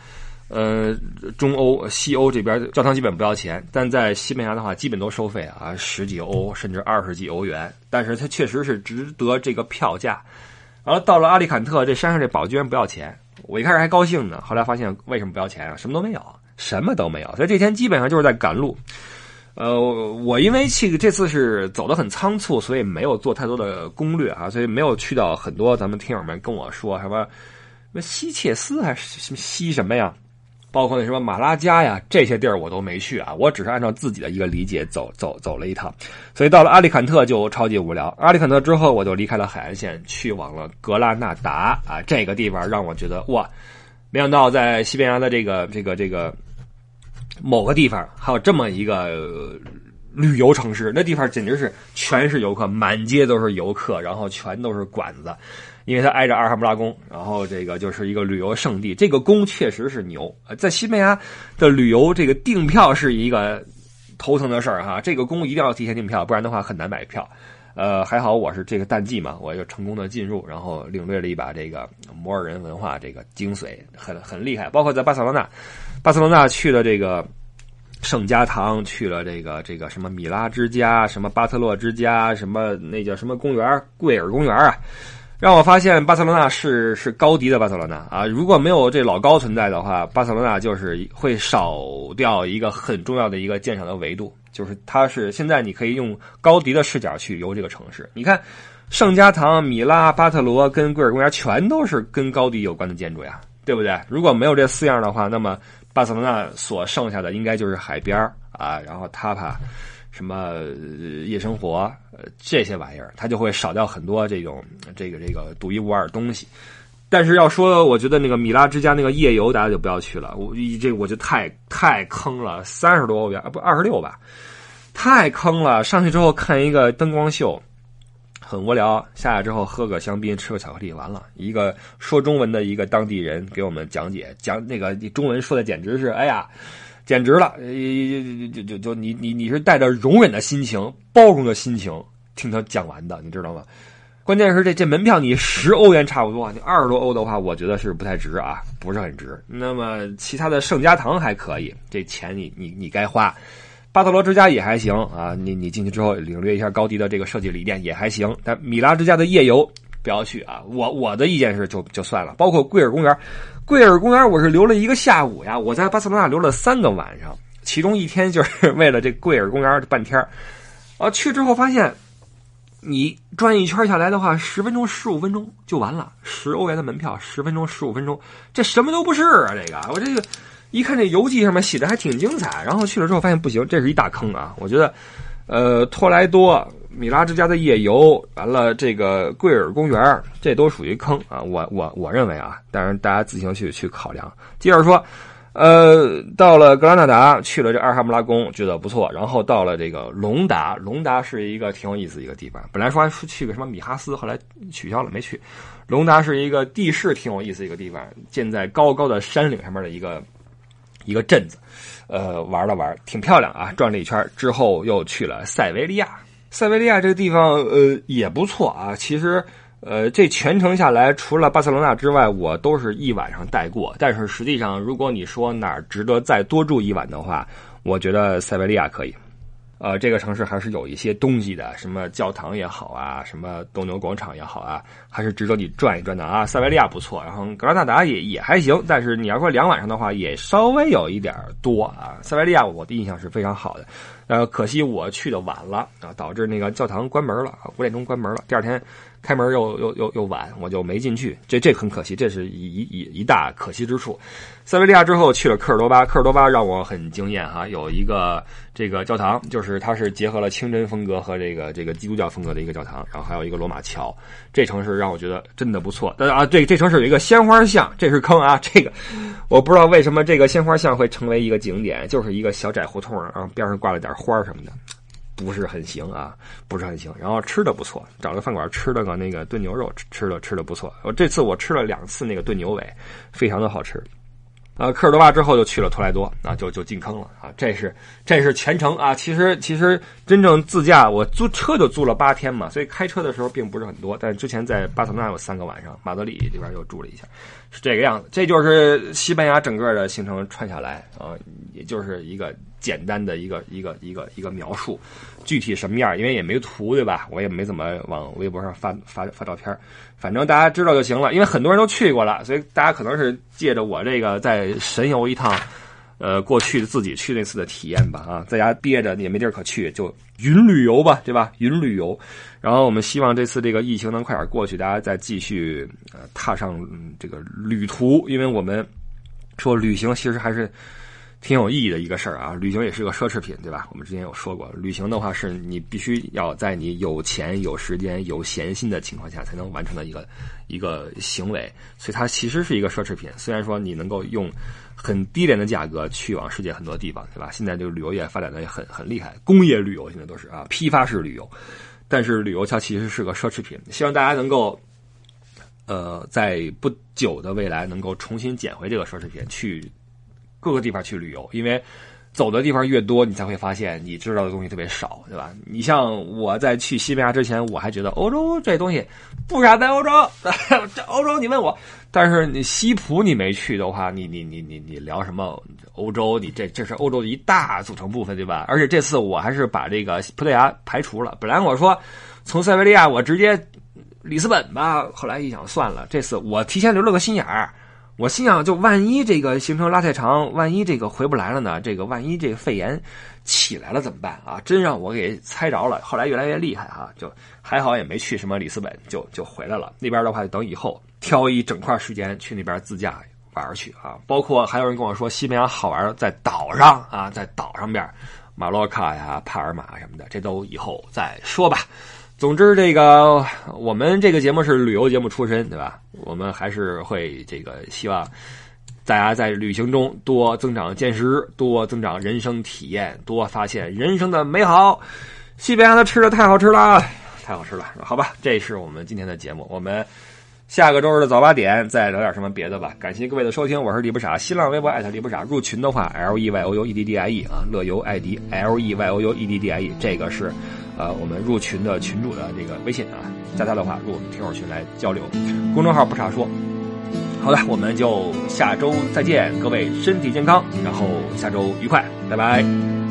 呃，中欧、西欧这边教堂基本不要钱，但在西班牙的话，基本都收费啊，十几欧甚至二十几欧元。但是它确实是值得这个票价。然后，到了阿利坎特，这山上这宝居然不要钱，我一开始还高兴呢，后来发现为什么不要钱啊？什么都没有，什么都没有。所以这天基本上就是在赶路。呃，我因为去这次是走的很仓促，所以没有做太多的攻略啊，所以没有去到很多咱们听友们跟我说什么什么西切斯还是什么西什么呀，包括那什么马拉加呀这些地儿我都没去啊，我只是按照自己的一个理解走走走了一趟，所以到了阿里坎特就超级无聊。阿里坎特之后我就离开了海岸线，去往了格拉纳达啊，这个地方让我觉得哇，没想到在西班牙的这个这个这个。某个地方还有这么一个旅游城市，那地方简直是全是游客，满街都是游客，然后全都是馆子，因为它挨着阿尔罕布拉宫，然后这个就是一个旅游胜地。这个宫确实是牛，在西班牙的旅游这个订票是一个头疼的事儿哈，这个宫一定要提前订票，不然的话很难买票。呃，还好我是这个淡季嘛，我就成功的进入，然后领略了一把这个摩尔人文化这个精髓，很很厉害。包括在巴塞罗那，巴塞罗那去了这个圣家堂，去了这个这个什么米拉之家，什么巴特洛之家，什么那叫什么公园，贵尔公园啊，让我发现巴塞罗那是是高迪的巴塞罗那啊。如果没有这老高存在的话，巴塞罗那就是会少掉一个很重要的一个鉴赏的维度。就是它是现在你可以用高迪的视角去游这个城市。你看，圣家堂、米拉、巴特罗跟贵尔公园全都是跟高迪有关的建筑呀，对不对？如果没有这四样的话，那么巴塞罗那所剩下的应该就是海边啊，然后塔帕，什么夜生活，呃，这些玩意儿，它就会少掉很多这种这个这个独一无二的东西。但是要说，我觉得那个米拉之家那个夜游，大家就不要去了。我这我就太太坑了，三十多欧元啊，不二十六吧，太坑了。上去之后看一个灯光秀，很无聊。下来之后喝个香槟，吃个巧克力，完了。一个说中文的一个当地人给我们讲解，讲那个中文说的简直是，哎呀，简直了！就就就就你你你是带着容忍的心情、包容的心情听他讲完的，你知道吗？关键是这这门票你十欧元差不多，你二十多欧的话，我觉得是不太值啊，不是很值。那么其他的圣家堂还可以，这钱你你你该花。巴特罗之家也还行啊，你你进去之后领略一下高迪的这个设计理念也还行。但米拉之家的夜游不要去啊，我我的意见是就就算了。包括贵尔公园，贵尔公园我是留了一个下午呀，我在巴塞罗那留了三个晚上，其中一天就是 为了这贵尔公园的半天啊，去之后发现。你转一圈下来的话，十分钟、十五分钟就完了。十欧元的门票，十分钟、十五分钟，这什么都不是啊！这个，我这个一看这游记上面写的还挺精彩，然后去了之后发现不行，这是一大坑啊！我觉得，呃，托莱多、米拉之家的夜游，完了这个贵尔公园，这都属于坑啊！我我我认为啊，当然大家自行去去考量。接着说。呃，到了格拉纳达，去了这阿尔罕布拉宫，觉得不错。然后到了这个隆达，隆达是一个挺有意思一个地方。本来说去个什么米哈斯，后来取消了，没去。隆达是一个地势挺有意思一个地方，建在高高的山岭上面的一个一个镇子。呃，玩了玩，挺漂亮啊，转了一圈之后又去了塞维利亚。塞维利亚这个地方，呃，也不错啊，其实。呃，这全程下来，除了巴塞罗那之外，我都是一晚上带过。但是实际上，如果你说哪儿值得再多住一晚的话，我觉得塞维利亚可以。呃，这个城市还是有一些东西的，什么教堂也好啊，什么斗牛广场也好啊，还是值得你转一转的啊。塞维利亚不错，然后格拉纳达也也还行，但是你要说两晚上的话，也稍微有一点多啊。塞维利亚我的印象是非常好的。呃，可惜我去的晚了啊，导致那个教堂关门了啊，五点钟关门了。第二天开门又又又又晚，我就没进去，这这很可惜，这是一一一大可惜之处。塞维利亚之后去了科尔多巴，科尔多巴让我很惊艳哈，有一个这个教堂，就是它是结合了清真风格和这个这个基督教风格的一个教堂，然后还有一个罗马桥，这城市让我觉得真的不错。但啊，这这城市有一个鲜花巷，这是坑啊，这个我不知道为什么这个鲜花巷会成为一个景点，就是一个小窄胡同啊，边上挂了点花什么的，不是很行啊，不是很行。然后吃的不错，找了饭馆吃了个那个炖牛肉，吃的吃的不错。我这次我吃了两次那个炖牛尾，非常的好吃。啊，科尔多巴之后就去了托莱多，啊，就就进坑了啊！这是这是全程啊，其实其实真正自驾我租车就租了八天嘛，所以开车的时候并不是很多。但之前在巴塞纳有三个晚上，马德里这边又住了一下，是这个样子。这就是西班牙整个的行程串下来啊，也就是一个简单的一个一个一个一个描述。具体什么样，因为也没图对吧？我也没怎么往微博上发发发照片。反正大家知道就行了，因为很多人都去过了，所以大家可能是借着我这个再神游一趟，呃，过去自己去那次的体验吧啊，在家憋着也没地儿可去，就云旅游吧，对吧？云旅游。然后我们希望这次这个疫情能快点过去，大家再继续呃踏上这个旅途，因为我们说旅行其实还是。挺有意义的一个事儿啊，旅行也是个奢侈品，对吧？我们之前有说过，旅行的话是你必须要在你有钱、有时间、有闲心的情况下才能完成的一个一个行为，所以它其实是一个奢侈品。虽然说你能够用很低廉的价格去往世界很多地方，对吧？现在这个旅游业发展的也很很厉害，工业旅游现在都是啊批发式旅游，但是旅游它其实是个奢侈品。希望大家能够，呃，在不久的未来能够重新捡回这个奢侈品去。各个地方去旅游，因为走的地方越多，你才会发现你知道的东西特别少，对吧？你像我在去西班牙之前，我还觉得欧洲这东西 不傻在欧洲，这欧洲你问我，但是你西普你没去的话，你你你你你聊什么欧洲？你这这是欧洲的一大组成部分，对吧？而且这次我还是把这个葡萄牙排除了，本来我说从塞维利亚我直接里斯本吧，后来一想算了，这次我提前留了个心眼儿。我心想，就万一这个行程拉太长，万一这个回不来了呢？这个万一这个肺炎起来了怎么办啊？真让我给猜着了。后来越来越厉害哈，就还好也没去什么里斯本，就就回来了。那边的话，等以后挑一整块时间去那边自驾玩去啊。包括还有人跟我说，西班牙好玩在岛上啊，在岛上边，马洛卡呀、帕尔马什么的，这都以后再说吧。总之，这个我们这个节目是旅游节目出身，对吧？我们还是会这个希望大家在旅行中多增长见识，多增长人生体验，多发现人生的美好。西班牙的吃的太好吃了，太好吃了，好吧？这是我们今天的节目，我们下个周日的早八点再聊点什么别的吧。感谢各位的收听，我是李不傻，新浪微博艾特李不傻，入群的话 L E Y O U E D D I E 啊，乐游艾迪 L E Y O U E D D I E，这个是。呃，我们入群的群主的这个微信啊，加他的话入我们听友群来交流。公众号不傻说。好的，我们就下周再见，各位身体健康，然后下周愉快，拜拜。